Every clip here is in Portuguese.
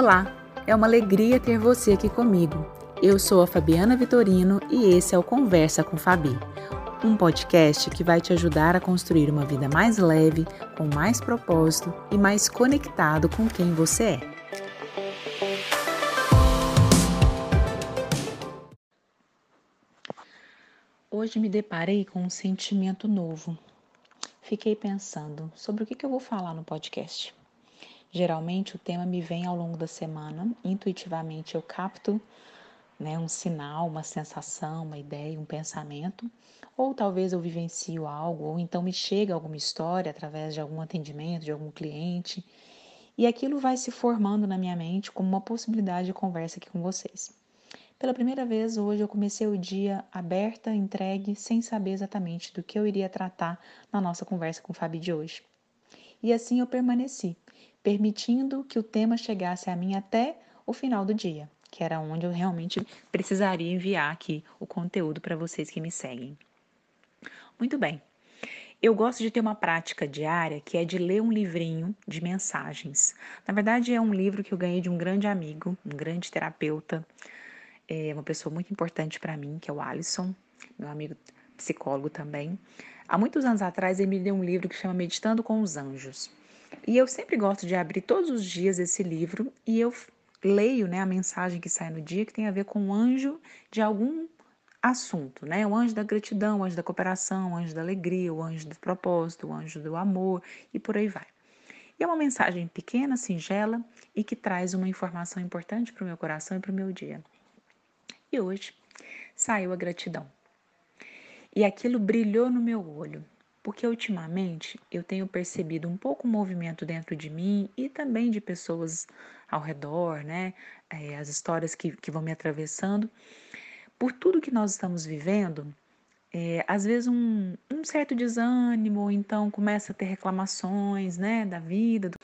Olá, é uma alegria ter você aqui comigo. Eu sou a Fabiana Vitorino e esse é o Conversa com Fabi, um podcast que vai te ajudar a construir uma vida mais leve, com mais propósito e mais conectado com quem você é. Hoje me deparei com um sentimento novo. Fiquei pensando sobre o que eu vou falar no podcast. Geralmente o tema me vem ao longo da semana, intuitivamente eu capto né, um sinal, uma sensação, uma ideia, um pensamento, ou talvez eu vivencio algo, ou então me chega alguma história através de algum atendimento, de algum cliente, e aquilo vai se formando na minha mente como uma possibilidade de conversa aqui com vocês. Pela primeira vez hoje eu comecei o dia aberta, entregue, sem saber exatamente do que eu iria tratar na nossa conversa com o Fabi de hoje. E assim eu permaneci, permitindo que o tema chegasse a mim até o final do dia, que era onde eu realmente precisaria enviar aqui o conteúdo para vocês que me seguem. Muito bem. Eu gosto de ter uma prática diária que é de ler um livrinho de mensagens. Na verdade, é um livro que eu ganhei de um grande amigo, um grande terapeuta, é uma pessoa muito importante para mim, que é o Alisson, meu amigo psicólogo também. Há muitos anos atrás, ele me deu um livro que chama Meditando com os Anjos. E eu sempre gosto de abrir todos os dias esse livro e eu leio né, a mensagem que sai no dia que tem a ver com o anjo de algum assunto, né? O anjo da gratidão, o anjo da cooperação, o anjo da alegria, o anjo do propósito, o anjo do amor e por aí vai. E é uma mensagem pequena, singela e que traz uma informação importante para o meu coração e para o meu dia. E hoje saiu a gratidão. E aquilo brilhou no meu olho porque ultimamente eu tenho percebido um pouco movimento dentro de mim e também de pessoas ao redor, né? É, as histórias que, que vão me atravessando. Por tudo que nós estamos vivendo, é, às vezes um, um, certo desânimo, ou então começa a ter reclamações, né, da vida, do,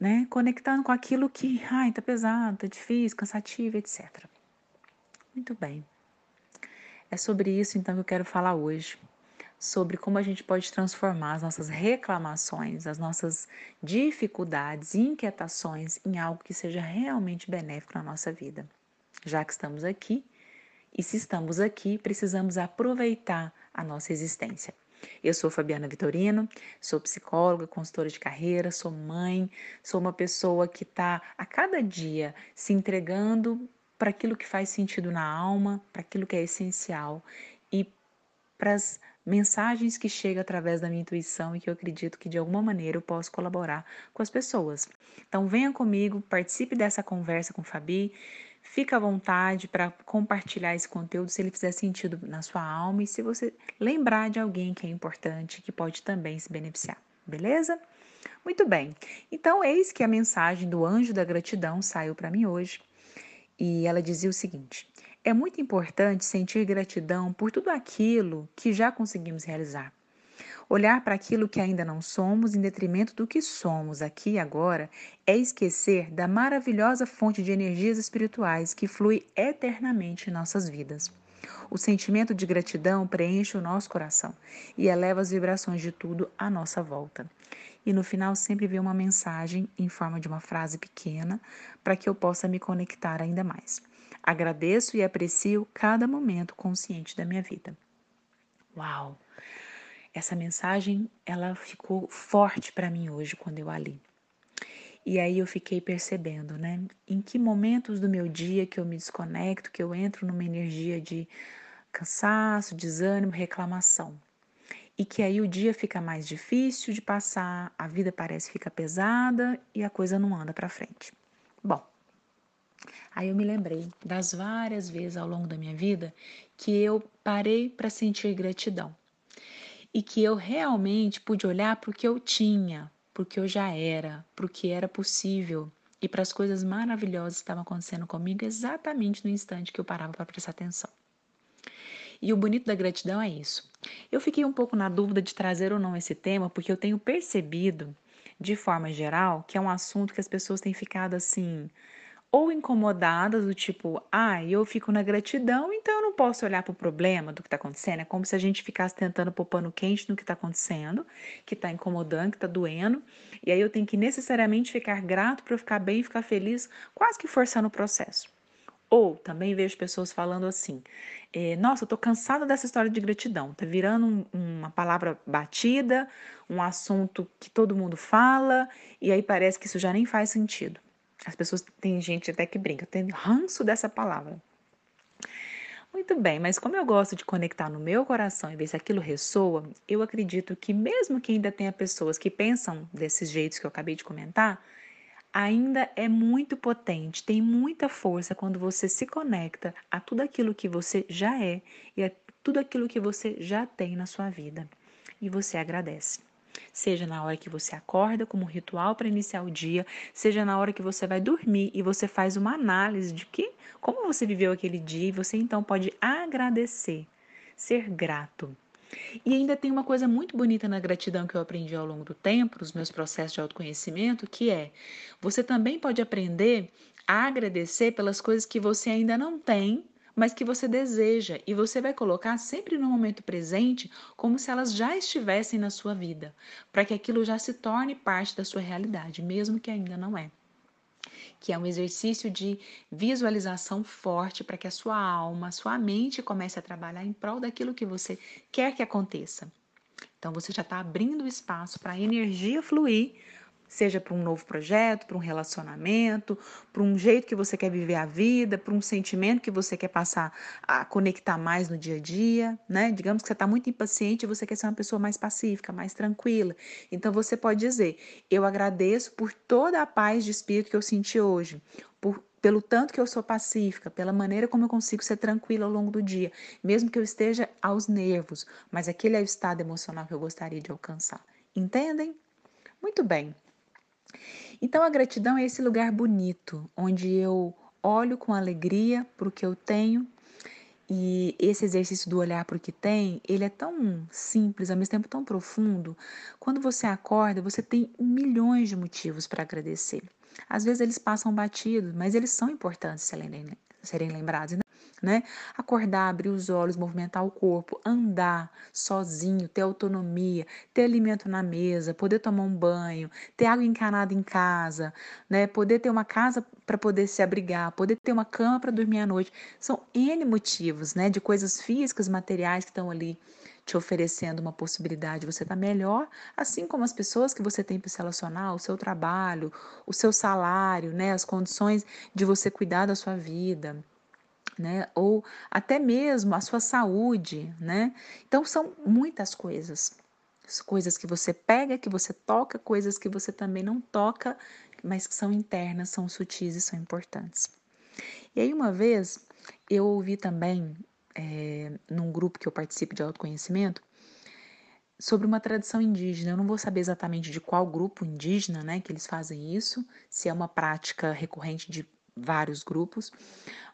né, conectando com aquilo que, ai, tá pesado, tá difícil, cansativo, etc. Muito bem. É sobre isso então que eu quero falar hoje sobre como a gente pode transformar as nossas reclamações, as nossas dificuldades inquietações em algo que seja realmente benéfico na nossa vida. Já que estamos aqui, e se estamos aqui, precisamos aproveitar a nossa existência. Eu sou Fabiana Vitorino, sou psicóloga, consultora de carreira, sou mãe, sou uma pessoa que está a cada dia se entregando para aquilo que faz sentido na alma, para aquilo que é essencial e para as mensagens que chegam através da minha intuição e que eu acredito que de alguma maneira eu posso colaborar com as pessoas. Então venha comigo, participe dessa conversa com Fabi, fica à vontade para compartilhar esse conteúdo se ele fizer sentido na sua alma e se você lembrar de alguém que é importante, que pode também se beneficiar, beleza? Muito bem. Então eis que a mensagem do anjo da gratidão saiu para mim hoje. E ela dizia o seguinte: é muito importante sentir gratidão por tudo aquilo que já conseguimos realizar. Olhar para aquilo que ainda não somos em detrimento do que somos aqui e agora é esquecer da maravilhosa fonte de energias espirituais que flui eternamente em nossas vidas. O sentimento de gratidão preenche o nosso coração e eleva as vibrações de tudo à nossa volta. E no final sempre vem uma mensagem em forma de uma frase pequena para que eu possa me conectar ainda mais. Agradeço e aprecio cada momento consciente da minha vida. Uau! Essa mensagem, ela ficou forte para mim hoje quando eu a li. E aí eu fiquei percebendo, né? Em que momentos do meu dia que eu me desconecto, que eu entro numa energia de cansaço, desânimo, reclamação. E que aí o dia fica mais difícil de passar, a vida parece ficar pesada e a coisa não anda para frente. Bom, Aí eu me lembrei das várias vezes ao longo da minha vida que eu parei para sentir gratidão e que eu realmente pude olhar para o que eu tinha, para o que eu já era, para o que era possível e para as coisas maravilhosas que estavam acontecendo comigo exatamente no instante que eu parava para prestar atenção. E o bonito da gratidão é isso. Eu fiquei um pouco na dúvida de trazer ou não esse tema, porque eu tenho percebido, de forma geral, que é um assunto que as pessoas têm ficado assim, ou incomodadas, do tipo, ah, eu fico na gratidão, então eu não posso olhar para o problema do que está acontecendo, é como se a gente ficasse tentando pôr pano quente no que está acontecendo, que está incomodando, que está doendo, e aí eu tenho que necessariamente ficar grato para eu ficar bem ficar feliz, quase que forçando o processo. Ou também vejo pessoas falando assim: é, nossa, eu tô cansada dessa história de gratidão, tá virando um, uma palavra batida, um assunto que todo mundo fala, e aí parece que isso já nem faz sentido. As pessoas, tem gente até que brinca, tem ranço dessa palavra. Muito bem, mas como eu gosto de conectar no meu coração e ver se aquilo ressoa, eu acredito que mesmo que ainda tenha pessoas que pensam desses jeitos que eu acabei de comentar, ainda é muito potente, tem muita força quando você se conecta a tudo aquilo que você já é e a tudo aquilo que você já tem na sua vida. E você agradece. Seja na hora que você acorda como ritual para iniciar o dia, seja na hora que você vai dormir e você faz uma análise de que como você viveu aquele dia e você então pode agradecer, ser grato. E ainda tem uma coisa muito bonita na gratidão que eu aprendi ao longo do tempo, nos meus processos de autoconhecimento, que é você também pode aprender a agradecer pelas coisas que você ainda não tem, mas que você deseja, e você vai colocar sempre no momento presente como se elas já estivessem na sua vida, para que aquilo já se torne parte da sua realidade, mesmo que ainda não é que é um exercício de visualização forte para que a sua alma, a sua mente comece a trabalhar em prol daquilo que você quer que aconteça. Então você já está abrindo espaço para a energia fluir seja para um novo projeto, para um relacionamento, para um jeito que você quer viver a vida, para um sentimento que você quer passar a conectar mais no dia a dia, né? Digamos que você está muito impaciente e você quer ser uma pessoa mais pacífica, mais tranquila. Então você pode dizer: Eu agradeço por toda a paz de espírito que eu senti hoje, por pelo tanto que eu sou pacífica, pela maneira como eu consigo ser tranquila ao longo do dia, mesmo que eu esteja aos nervos, mas aquele é o estado emocional que eu gostaria de alcançar. Entendem? Muito bem. Então a gratidão é esse lugar bonito, onde eu olho com alegria para o que eu tenho e esse exercício do olhar para o que tem, ele é tão simples, ao mesmo tempo tão profundo. Quando você acorda, você tem milhões de motivos para agradecer. Às vezes eles passam batidos, mas eles são importantes serem lembrados. Né? Acordar, abrir os olhos, movimentar o corpo, andar sozinho, ter autonomia, ter alimento na mesa, poder tomar um banho, ter água encanada em casa, né? Poder ter uma casa para poder se abrigar, poder ter uma cama para dormir à noite. São N motivos, né? De coisas físicas, materiais que estão ali te oferecendo uma possibilidade de você estar tá melhor, assim como as pessoas que você tem para se relacionar, o seu trabalho, o seu salário, né, as condições de você cuidar da sua vida né? Ou até mesmo a sua saúde, né? Então são muitas coisas. Coisas que você pega, que você toca, coisas que você também não toca, mas que são internas, são sutis e são importantes. E aí, uma vez, eu ouvi também, é, num grupo que eu participo de autoconhecimento, sobre uma tradição indígena. Eu não vou saber exatamente de qual grupo indígena né, que eles fazem isso, se é uma prática recorrente de vários grupos,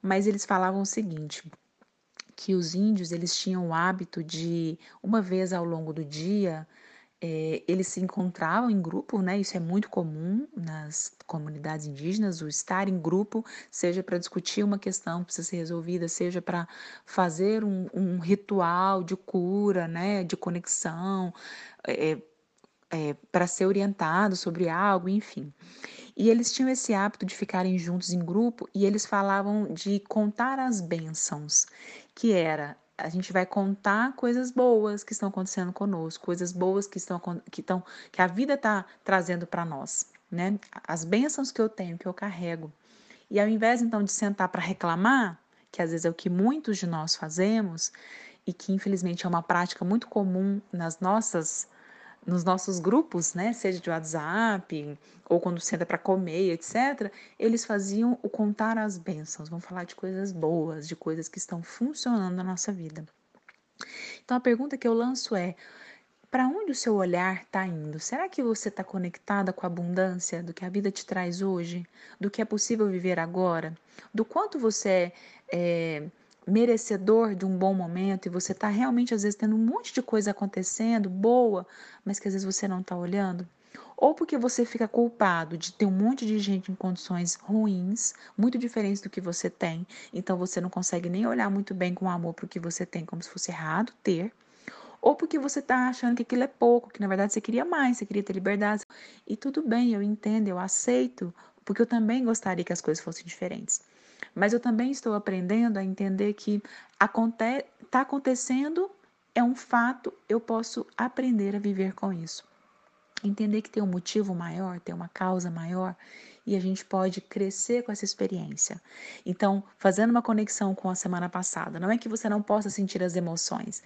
mas eles falavam o seguinte, que os índios eles tinham o hábito de uma vez ao longo do dia é, eles se encontravam em grupo, né? Isso é muito comum nas comunidades indígenas, o estar em grupo, seja para discutir uma questão que precisa ser resolvida, seja para fazer um, um, ritual de cura, né? De conexão, é, é, para ser orientado sobre algo, enfim. E eles tinham esse hábito de ficarem juntos em grupo e eles falavam de contar as bênçãos, que era a gente vai contar coisas boas que estão acontecendo conosco, coisas boas que estão que estão que a vida está trazendo para nós, né? As bênçãos que eu tenho, que eu carrego. E ao invés então de sentar para reclamar, que às vezes é o que muitos de nós fazemos e que infelizmente é uma prática muito comum nas nossas nos nossos grupos, né, seja de WhatsApp ou quando senta para comer, etc., eles faziam o contar as bênçãos, vão falar de coisas boas, de coisas que estão funcionando na nossa vida. Então a pergunta que eu lanço é: para onde o seu olhar está indo? Será que você está conectada com a abundância do que a vida te traz hoje, do que é possível viver agora, do quanto você é, é merecedor de um bom momento e você está realmente, às vezes, tendo um monte de coisa acontecendo, boa, mas que às vezes você não está olhando? ou porque você fica culpado de ter um monte de gente em condições ruins, muito diferentes do que você tem, então você não consegue nem olhar muito bem com amor para o que você tem, como se fosse errado ter, ou porque você está achando que aquilo é pouco, que na verdade você queria mais, você queria ter liberdade. E tudo bem, eu entendo, eu aceito, porque eu também gostaria que as coisas fossem diferentes. Mas eu também estou aprendendo a entender que está acontecendo, é um fato, eu posso aprender a viver com isso. Entender que tem um motivo maior, tem uma causa maior e a gente pode crescer com essa experiência. Então, fazendo uma conexão com a semana passada, não é que você não possa sentir as emoções,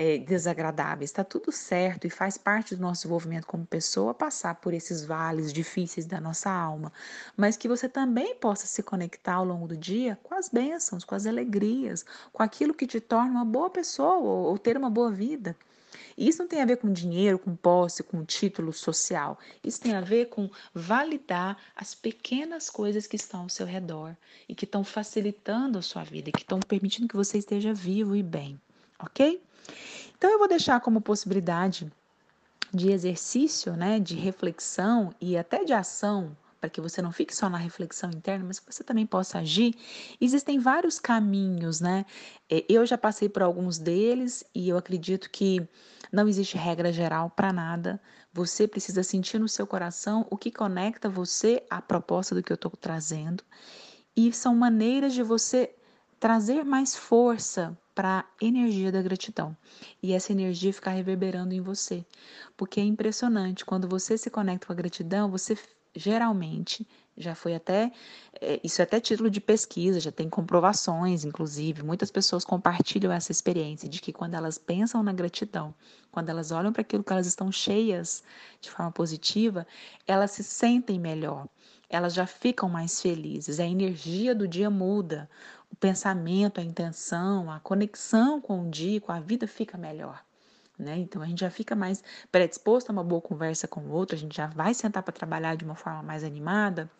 é, desagradáveis. Está tudo certo e faz parte do nosso desenvolvimento como pessoa passar por esses vales difíceis da nossa alma, mas que você também possa se conectar ao longo do dia com as bênçãos, com as alegrias, com aquilo que te torna uma boa pessoa ou, ou ter uma boa vida. E isso não tem a ver com dinheiro, com posse, com título social. Isso tem a ver com validar as pequenas coisas que estão ao seu redor e que estão facilitando a sua vida, e que estão permitindo que você esteja vivo e bem, ok? Então eu vou deixar como possibilidade de exercício, né, de reflexão e até de ação, para que você não fique só na reflexão interna, mas que você também possa agir. Existem vários caminhos, né? É, eu já passei por alguns deles e eu acredito que não existe regra geral para nada. Você precisa sentir no seu coração o que conecta você à proposta do que eu estou trazendo. E são maneiras de você trazer mais força para a energia da gratidão e essa energia ficar reverberando em você. Porque é impressionante, quando você se conecta com a gratidão, você geralmente já foi até é, isso é até título de pesquisa, já tem comprovações, inclusive, muitas pessoas compartilham essa experiência de que quando elas pensam na gratidão, quando elas olham para aquilo que elas estão cheias de forma positiva, elas se sentem melhor, elas já ficam mais felizes, a energia do dia muda, o pensamento, a intenção, a conexão com o dia, com a vida fica melhor. Né? Então a gente já fica mais predisposto a uma boa conversa com o outro, a gente já vai sentar para trabalhar de uma forma mais animada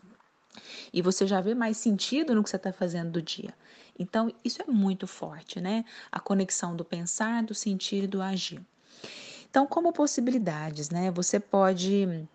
e você já vê mais sentido no que você está fazendo do dia. Então isso é muito forte, né? A conexão do pensar, do sentir e do agir. Então, como possibilidades, né? Você pode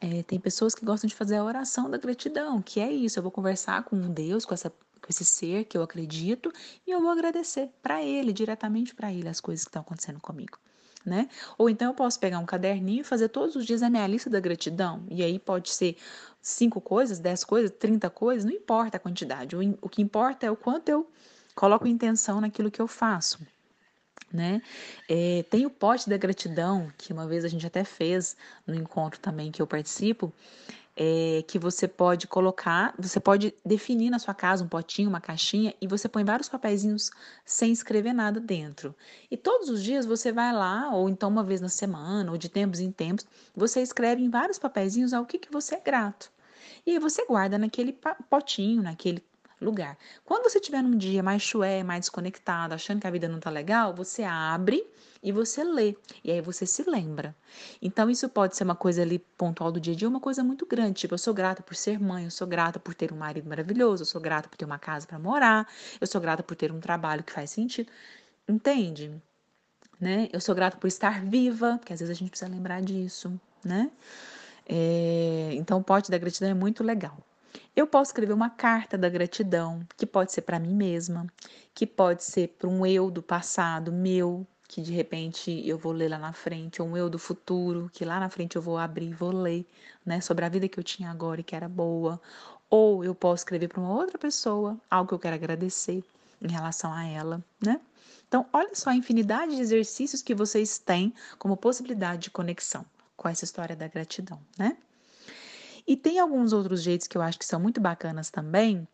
é, tem pessoas que gostam de fazer a oração da gratidão, que é isso. Eu vou conversar com Deus, com essa com esse ser que eu acredito e eu vou agradecer para ele, diretamente para ele, as coisas que estão acontecendo comigo. Né? Ou então eu posso pegar um caderninho e fazer todos os dias a minha lista da gratidão. E aí pode ser cinco coisas, dez coisas, trinta coisas, não importa a quantidade. O, o que importa é o quanto eu coloco intenção naquilo que eu faço. Né? É, tem o pote da gratidão, que uma vez a gente até fez no encontro também que eu participo, é, que você pode colocar, você pode definir na sua casa um potinho, uma caixinha e você põe vários papeizinhos sem escrever nada dentro. E todos os dias você vai lá, ou então uma vez na semana, ou de tempos em tempos, você escreve em vários papeizinhos ao que, que você é grato. E aí você guarda naquele potinho, naquele lugar. Quando você tiver num dia mais chué, mais desconectado, achando que a vida não tá legal, você abre e você lê. E aí você se lembra. Então, isso pode ser uma coisa ali pontual do dia a dia, uma coisa muito grande. Tipo, eu sou grata por ser mãe, eu sou grata por ter um marido maravilhoso, eu sou grata por ter uma casa para morar, eu sou grata por ter um trabalho que faz sentido. Entende? Né? Eu sou grata por estar viva, porque às vezes a gente precisa lembrar disso, né? É, então, o pote da gratidão é muito legal. Eu posso escrever uma carta da gratidão, que pode ser para mim mesma, que pode ser para um eu do passado meu, que de repente eu vou ler lá na frente, ou um eu do futuro, que lá na frente eu vou abrir e vou ler, né, sobre a vida que eu tinha agora e que era boa. Ou eu posso escrever para uma outra pessoa algo que eu quero agradecer em relação a ela, né? Então, olha só a infinidade de exercícios que vocês têm como possibilidade de conexão com essa história da gratidão, né? E tem alguns outros jeitos que eu acho que são muito bacanas também,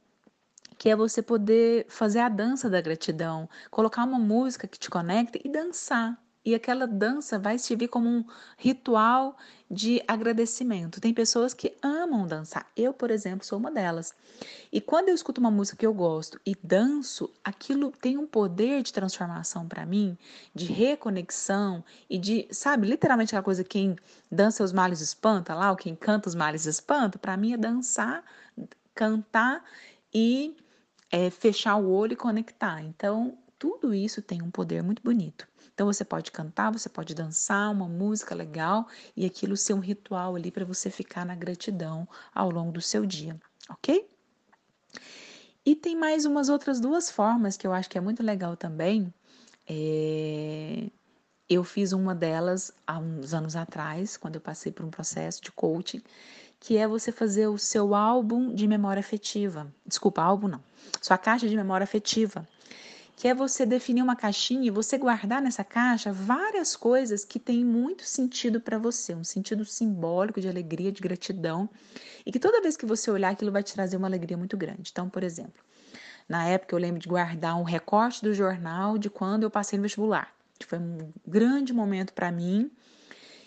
que é você poder fazer a dança da gratidão, colocar uma música que te conecta e dançar. E aquela dança vai servir como um ritual de agradecimento. Tem pessoas que amam dançar. Eu, por exemplo, sou uma delas. E quando eu escuto uma música que eu gosto e danço, aquilo tem um poder de transformação para mim, de reconexão e de, sabe, literalmente aquela coisa quem dança os males espanta lá, ou quem canta os males espanta, para mim é dançar, cantar e é, fechar o olho e conectar. Então, tudo isso tem um poder muito bonito. Então você pode cantar, você pode dançar uma música legal e aquilo ser um ritual ali para você ficar na gratidão ao longo do seu dia, ok? E tem mais umas outras duas formas que eu acho que é muito legal também. É... Eu fiz uma delas há uns anos atrás, quando eu passei por um processo de coaching, que é você fazer o seu álbum de memória afetiva. Desculpa, álbum não. Sua caixa de memória afetiva. Que é você definir uma caixinha e você guardar nessa caixa várias coisas que têm muito sentido para você, um sentido simbólico de alegria, de gratidão, e que toda vez que você olhar aquilo vai te trazer uma alegria muito grande. Então, por exemplo, na época eu lembro de guardar um recorte do jornal de quando eu passei no vestibular, que foi um grande momento para mim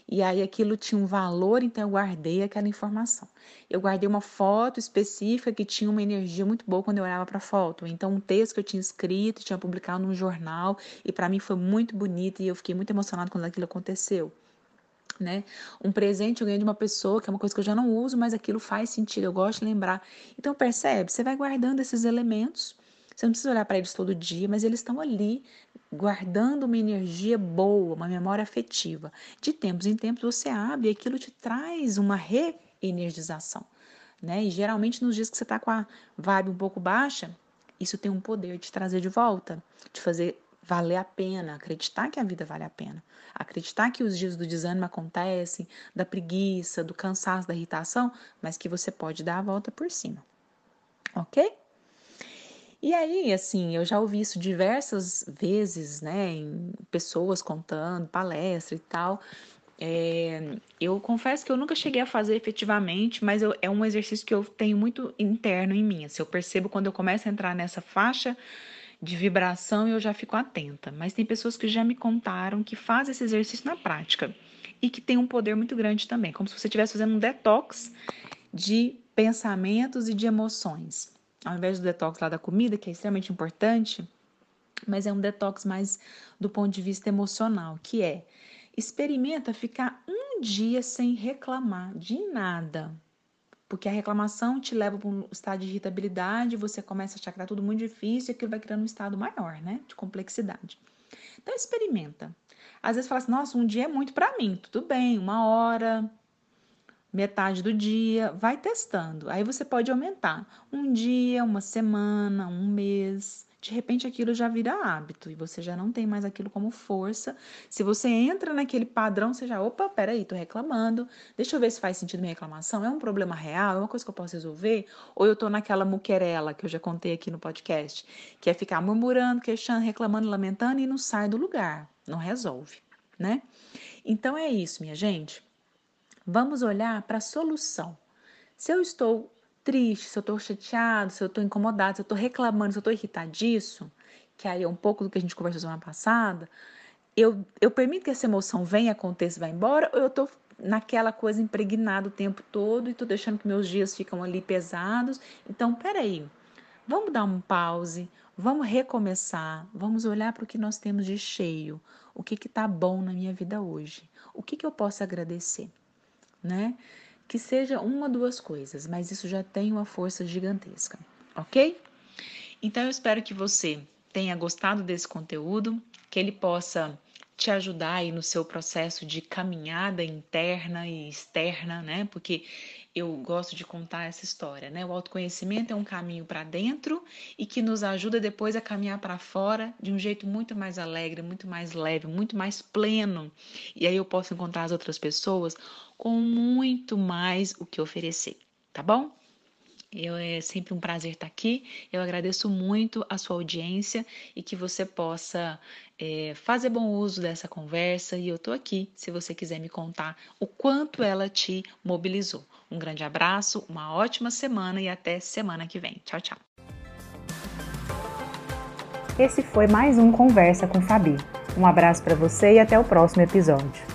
e aí aquilo tinha um valor, então eu guardei aquela informação. Eu guardei uma foto específica que tinha uma energia muito boa quando eu olhava para a foto. Então um texto que eu tinha escrito, tinha publicado num jornal e para mim foi muito bonito e eu fiquei muito emocionado quando aquilo aconteceu. Né? Um presente eu ganhei de uma pessoa, que é uma coisa que eu já não uso, mas aquilo faz sentido, eu gosto de lembrar. Então percebe, você vai guardando esses elementos você não precisa olhar para eles todo dia, mas eles estão ali guardando uma energia boa, uma memória afetiva. De tempos em tempos você abre e aquilo te traz uma reenergização. Né? E geralmente nos dias que você está com a vibe um pouco baixa, isso tem um poder de trazer de volta, de fazer valer a pena, acreditar que a vida vale a pena, acreditar que os dias do desânimo acontecem, da preguiça, do cansaço, da irritação, mas que você pode dar a volta por cima. Ok? E aí, assim, eu já ouvi isso diversas vezes, né, em pessoas contando, palestra e tal. É, eu confesso que eu nunca cheguei a fazer efetivamente, mas eu, é um exercício que eu tenho muito interno em mim. Assim, eu percebo quando eu começo a entrar nessa faixa de vibração, eu já fico atenta. Mas tem pessoas que já me contaram que fazem esse exercício na prática e que tem um poder muito grande também, como se você estivesse fazendo um detox de pensamentos e de emoções ao invés do detox lá da comida, que é extremamente importante, mas é um detox mais do ponto de vista emocional, que é experimenta ficar um dia sem reclamar de nada. Porque a reclamação te leva para um estado de irritabilidade, você começa a achar que tá tudo muito difícil e aquilo vai criando um estado maior, né? De complexidade. Então experimenta. Às vezes fala assim, nossa, um dia é muito para mim. Tudo bem, uma hora, metade do dia, vai testando. Aí você pode aumentar um dia, uma semana, um mês. De repente aquilo já vira hábito e você já não tem mais aquilo como força. Se você entra naquele padrão, você já, opa, peraí, tô reclamando. Deixa eu ver se faz sentido minha reclamação. É um problema real? É uma coisa que eu posso resolver? Ou eu tô naquela muquerela que eu já contei aqui no podcast, que é ficar murmurando, queixando, reclamando, lamentando e não sai do lugar, não resolve, né? Então é isso, minha gente. Vamos olhar para a solução. Se eu estou triste, se eu estou chateado, se eu estou incomodado, se eu estou reclamando, se eu estou irritadiço, que aí é um pouco do que a gente conversou semana passada, eu, eu permito que essa emoção venha, aconteça vá embora, ou eu estou naquela coisa impregnada o tempo todo e estou deixando que meus dias ficam ali pesados. Então, peraí, vamos dar um pause, vamos recomeçar, vamos olhar para o que nós temos de cheio, o que está bom na minha vida hoje, o que, que eu posso agradecer né? Que seja uma, duas coisas, mas isso já tem uma força gigantesca, ok? Então eu espero que você tenha gostado desse conteúdo, que ele possa te ajudar aí no seu processo de caminhada interna e externa, né? Porque eu gosto de contar essa história, né? O autoconhecimento é um caminho para dentro e que nos ajuda depois a caminhar para fora de um jeito muito mais alegre, muito mais leve, muito mais pleno. E aí eu posso encontrar as outras pessoas com muito mais o que oferecer, tá bom? Eu, é sempre um prazer estar aqui. Eu agradeço muito a sua audiência e que você possa é, fazer bom uso dessa conversa. E eu estou aqui se você quiser me contar o quanto ela te mobilizou. Um grande abraço, uma ótima semana e até semana que vem. Tchau, tchau. Esse foi mais um Conversa com Fabi. Um abraço para você e até o próximo episódio.